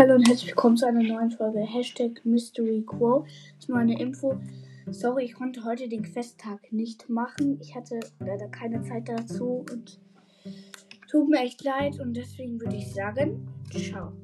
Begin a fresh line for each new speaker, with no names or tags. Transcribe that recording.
Hallo und herzlich willkommen zu einer neuen Folge Hashtag Mystery Quo. Das ist nur eine Info. Sorry, ich konnte heute den Questtag nicht machen. Ich hatte leider keine Zeit dazu und tut mir echt leid und deswegen würde ich sagen, ciao.